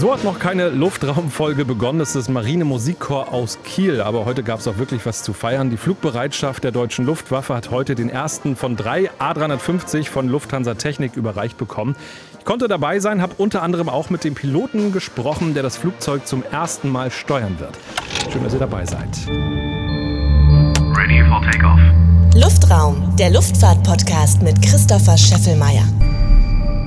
So hat noch keine Luftraumfolge begonnen. Es ist das Marine Musikchor aus Kiel. Aber heute gab es auch wirklich was zu feiern. Die Flugbereitschaft der deutschen Luftwaffe hat heute den ersten von drei A350 von Lufthansa Technik überreicht bekommen. Ich konnte dabei sein, habe unter anderem auch mit dem Piloten gesprochen, der das Flugzeug zum ersten Mal steuern wird. Schön, dass ihr dabei seid. Ready for takeoff. Luftraum, der Luftfahrt-Podcast mit Christopher Scheffelmeier.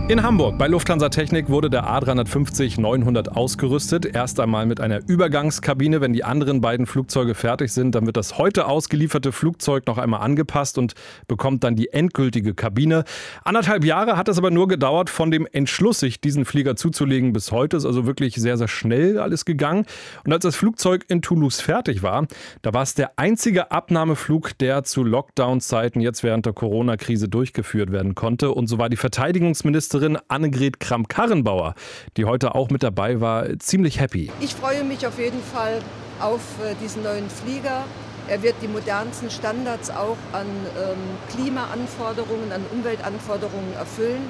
In Hamburg bei Lufthansa Technik wurde der A350-900 ausgerüstet. Erst einmal mit einer Übergangskabine. Wenn die anderen beiden Flugzeuge fertig sind, dann wird das heute ausgelieferte Flugzeug noch einmal angepasst und bekommt dann die endgültige Kabine. Anderthalb Jahre hat es aber nur gedauert von dem Entschluss, sich diesen Flieger zuzulegen bis heute. Ist also wirklich sehr, sehr schnell alles gegangen. Und als das Flugzeug in Toulouse fertig war, da war es der einzige Abnahmeflug, der zu Lockdown-Zeiten jetzt während der Corona-Krise durchgeführt werden konnte. Und so war die Verteidigungsministerin Ministerin Annegret Kramp-Karrenbauer, die heute auch mit dabei war, ziemlich happy. Ich freue mich auf jeden Fall auf äh, diesen neuen Flieger. Er wird die modernsten Standards auch an ähm, Klimaanforderungen, an Umweltanforderungen erfüllen.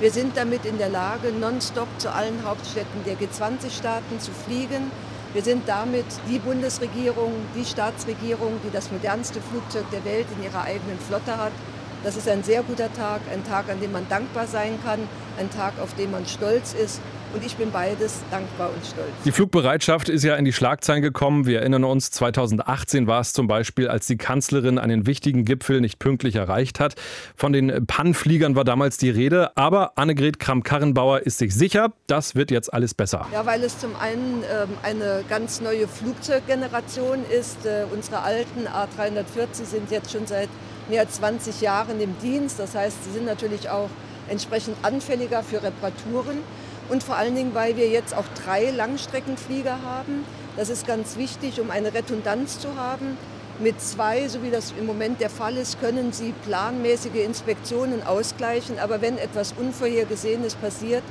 Wir sind damit in der Lage, nonstop zu allen Hauptstädten der G20-Staaten zu fliegen. Wir sind damit die Bundesregierung, die Staatsregierung, die das modernste Flugzeug der Welt in ihrer eigenen Flotte hat. Das ist ein sehr guter Tag, ein Tag, an dem man dankbar sein kann, ein Tag, auf den man stolz ist. Und ich bin beides dankbar und stolz. Die Flugbereitschaft ist ja in die Schlagzeilen gekommen. Wir erinnern uns, 2018 war es zum Beispiel, als die Kanzlerin einen wichtigen Gipfel nicht pünktlich erreicht hat. Von den Pannenfliegern war damals die Rede. Aber Annegret Kramp-Karrenbauer ist sich sicher, das wird jetzt alles besser. Ja, weil es zum einen ähm, eine ganz neue Flugzeuggeneration ist. Äh, unsere alten A340 sind jetzt schon seit mehr als 20 Jahren im Dienst. Das heißt, sie sind natürlich auch entsprechend anfälliger für Reparaturen. Und vor allen Dingen, weil wir jetzt auch drei Langstreckenflieger haben. Das ist ganz wichtig, um eine Redundanz zu haben. Mit zwei, so wie das im Moment der Fall ist, können Sie planmäßige Inspektionen ausgleichen. Aber wenn etwas Unvorhergesehenes passiert,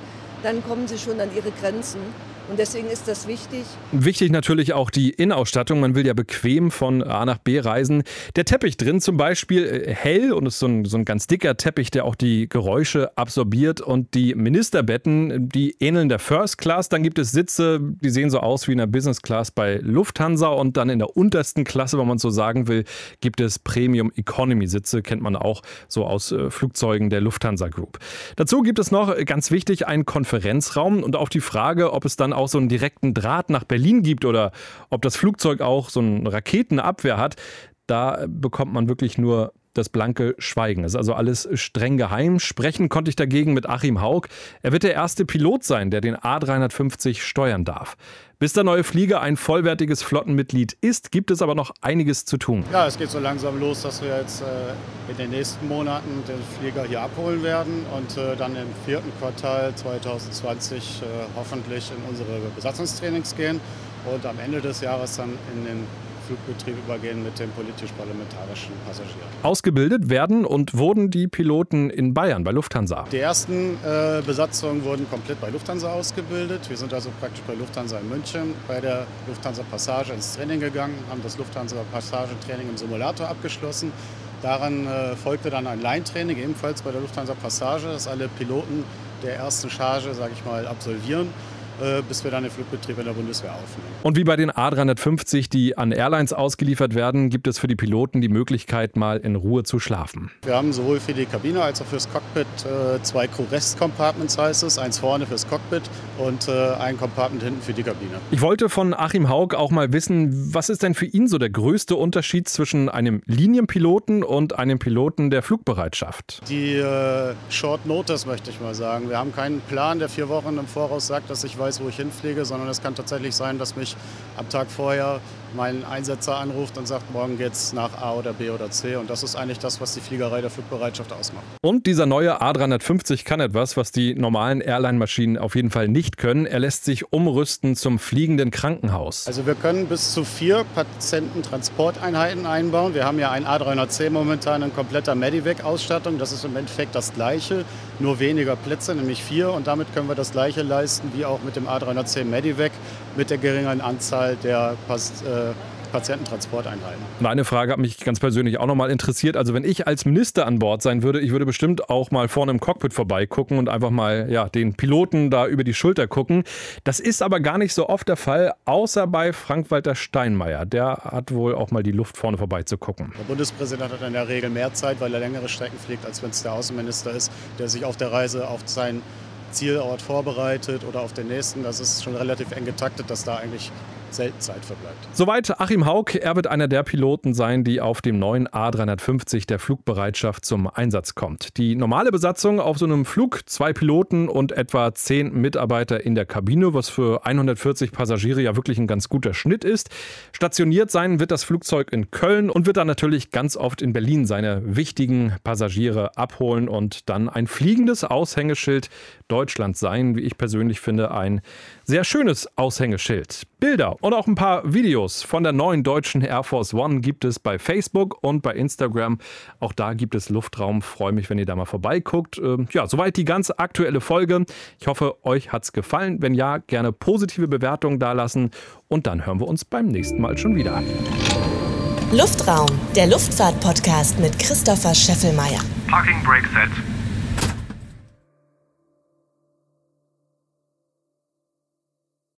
dann kommen Sie schon an Ihre Grenzen. Und deswegen ist das wichtig. Wichtig natürlich auch die Innenausstattung. Man will ja bequem von A nach B reisen. Der Teppich drin zum Beispiel äh, hell und ist so ein, so ein ganz dicker Teppich, der auch die Geräusche absorbiert. Und die Ministerbetten, die ähneln der First Class. Dann gibt es Sitze, die sehen so aus wie in der Business Class bei Lufthansa. Und dann in der untersten Klasse, wenn man so sagen will, gibt es Premium Economy Sitze. Kennt man auch so aus äh, Flugzeugen der Lufthansa Group. Dazu gibt es noch äh, ganz wichtig einen Konferenzraum. Und auf die Frage, ob es dann auch so einen direkten Draht nach Berlin gibt oder ob das Flugzeug auch so eine Raketenabwehr hat, da bekommt man wirklich nur das blanke Schweigen. Das ist also alles streng geheim. Sprechen konnte ich dagegen mit Achim Haug. Er wird der erste Pilot sein, der den A350 steuern darf. Bis der neue Flieger ein vollwertiges Flottenmitglied ist, gibt es aber noch einiges zu tun. Ja, es geht so langsam los, dass wir jetzt äh, in den nächsten Monaten den Flieger hier abholen werden und äh, dann im vierten Quartal 2020 äh, hoffentlich in unsere Besatzungstrainings gehen und am Ende des Jahres dann in den Flugbetrieb übergehen mit dem politisch-parlamentarischen Passagier. Ausgebildet werden und wurden die Piloten in Bayern bei Lufthansa. Die ersten äh, Besatzungen wurden komplett bei Lufthansa ausgebildet. Wir sind also praktisch bei Lufthansa in München bei der Lufthansa Passage ins Training gegangen, haben das Lufthansa Passage-Training im Simulator abgeschlossen. Daran äh, folgte dann ein Line-Training, ebenfalls bei der Lufthansa Passage, das alle Piloten der ersten Charge, sage ich mal, absolvieren. Äh, bis wir dann den Flugbetrieb in der Bundeswehr aufnehmen. Und wie bei den A350, die an Airlines ausgeliefert werden, gibt es für die Piloten die Möglichkeit, mal in Ruhe zu schlafen. Wir haben sowohl für die Kabine als auch fürs Cockpit äh, zwei Crew-Rest-Compartments, heißt es. Eins vorne fürs Cockpit und äh, ein Compartment hinten für die Kabine. Ich wollte von Achim Haug auch mal wissen, was ist denn für ihn so der größte Unterschied zwischen einem Linienpiloten und einem Piloten der Flugbereitschaft? Die Short Notice möchte ich mal sagen. Wir haben keinen Plan, der vier Wochen im Voraus sagt, dass ich weiß, wo ich hinfliege, sondern es kann tatsächlich sein, dass mich am Tag vorher mein Einsetzer anruft und sagt, morgen geht's nach A oder B oder C. Und das ist eigentlich das, was die Fliegerei der Flugbereitschaft ausmacht. Und dieser neue A350 kann etwas, was die normalen Airline-Maschinen auf jeden Fall nicht können. Er lässt sich umrüsten zum fliegenden Krankenhaus. Also wir können bis zu vier Patiententransporteinheiten einbauen. Wir haben ja ein A310 momentan in kompletter Medivac-Ausstattung. Das ist im Endeffekt das gleiche, nur weniger Plätze, nämlich vier. Und damit können wir das gleiche leisten wie auch mit dem A310 Medivac mit der geringeren Anzahl der Pas äh, Patiententransporteinheiten. Meine Frage hat mich ganz persönlich auch nochmal interessiert. Also wenn ich als Minister an Bord sein würde, ich würde bestimmt auch mal vorne im Cockpit vorbeigucken und einfach mal ja, den Piloten da über die Schulter gucken. Das ist aber gar nicht so oft der Fall, außer bei Frank-Walter Steinmeier. Der hat wohl auch mal die Luft vorne vorbeizugucken. Der Bundespräsident hat in der Regel mehr Zeit, weil er längere Strecken fliegt, als wenn es der Außenminister ist, der sich auf der Reise auf seinen Zielort vorbereitet oder auf den nächsten. Das ist schon relativ eng getaktet, dass da eigentlich selten Zeit verbleibt. Soweit Achim Haug. Er wird einer der Piloten sein, die auf dem neuen A350 der Flugbereitschaft zum Einsatz kommt. Die normale Besatzung auf so einem Flug, zwei Piloten und etwa zehn Mitarbeiter in der Kabine, was für 140 Passagiere ja wirklich ein ganz guter Schnitt ist. Stationiert sein wird das Flugzeug in Köln und wird dann natürlich ganz oft in Berlin seine wichtigen Passagiere abholen und dann ein fliegendes Aushängeschild Deutschlands sein, wie ich persönlich finde, ein sehr schönes Aushängeschild. Bilder und auch ein paar Videos von der neuen deutschen Air Force One gibt es bei Facebook und bei Instagram. Auch da gibt es Luftraum. Freue mich, wenn ihr da mal vorbeiguckt. Ähm, ja, soweit die ganz aktuelle Folge. Ich hoffe, euch hat es gefallen. Wenn ja, gerne positive Bewertungen dalassen. Und dann hören wir uns beim nächsten Mal schon wieder. Luftraum, der Luftfahrt-Podcast mit Christopher Scheffelmeier. Parking Brake Set.